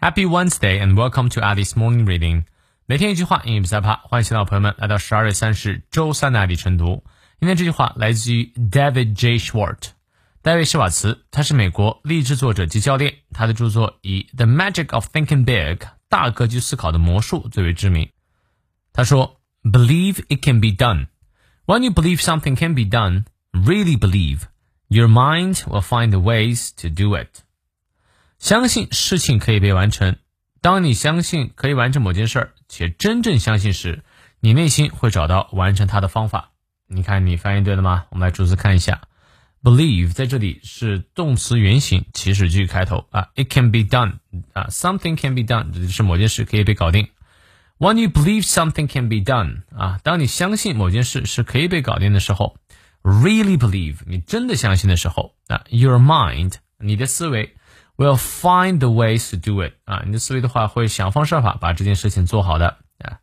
Happy Wednesday and welcome to Alice Morning Reading。每天一句话，英语比赛趴，欢迎新老朋友们来到十二月三十日周三的爱丽晨读。今天这句话来自于 David J. Schwartz，戴维·施瓦茨，他是美国励志作者及教练，他的着作以《The Magic of Thinking Big》大格局思考的魔术最为知名。他说：“Believe it can be done. When you believe something can be done, really believe, your mind will find the ways to do it.” 相信事情可以被完成。当你相信可以完成某件事儿，且真正相信时，你内心会找到完成它的方法。你看，你翻译对了吗？我们来逐字看一下。Believe 在这里是动词原形，祈使句开头啊。It can be done 啊，something can be done 指的是某件事可以被搞定。When you believe something can be done 啊，当你相信某件事是可以被搞定的时候，really believe 你真的相信的时候啊，your mind 你的思维。Will find the ways to do it 啊，你的思维的话会想方设法把这件事情做好的啊。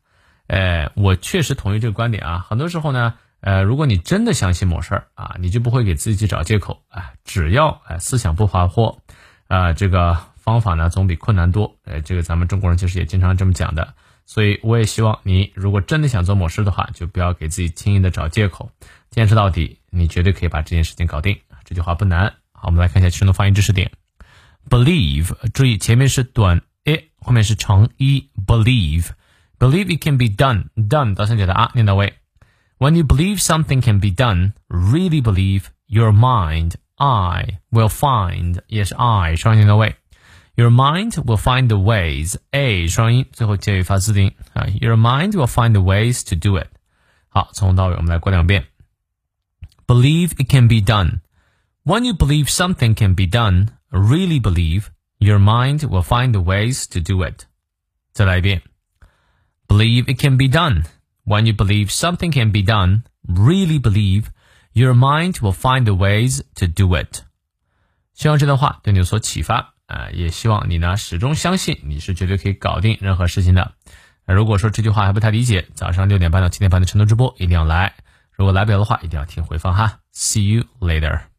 呃，我确实同意这个观点啊。很多时候呢，呃，如果你真的相信某事儿啊，你就不会给自己去找借口啊。只要哎思想不滑坡，啊，这个方法呢总比困难多。呃，这个咱们中国人其实也经常这么讲的。所以我也希望你，如果真的想做某事的话，就不要给自己轻易的找借口，坚持到底，你绝对可以把这件事情搞定。这句话不难。好，我们来看一下其中的发音知识点。believe，注意前面是短 e，后面是长 e。believe，believe it can be done，done 到三角的啊念到位。When you believe something can be done, really believe your mind, I will find 也是 I 双音念到位。Your mind will find the ways a 双音，最后结语发字音啊。Your mind will find the ways to do it。好，从头到尾我们来过两遍。Believe it can be done. When you believe something can be done, really believe, your mind will find the ways to do it. 再来一遍, believe it can be done. When you believe something can be done, really believe, your mind will find the ways to do it. 希望这段话对你有所启发啊，也希望你呢始终相信你是绝对可以搞定任何事情的。如果说这句话还不太理解，早上六点半到七点半的晨读直播一定要来。如果来不了的话，一定要听回放哈。See you later.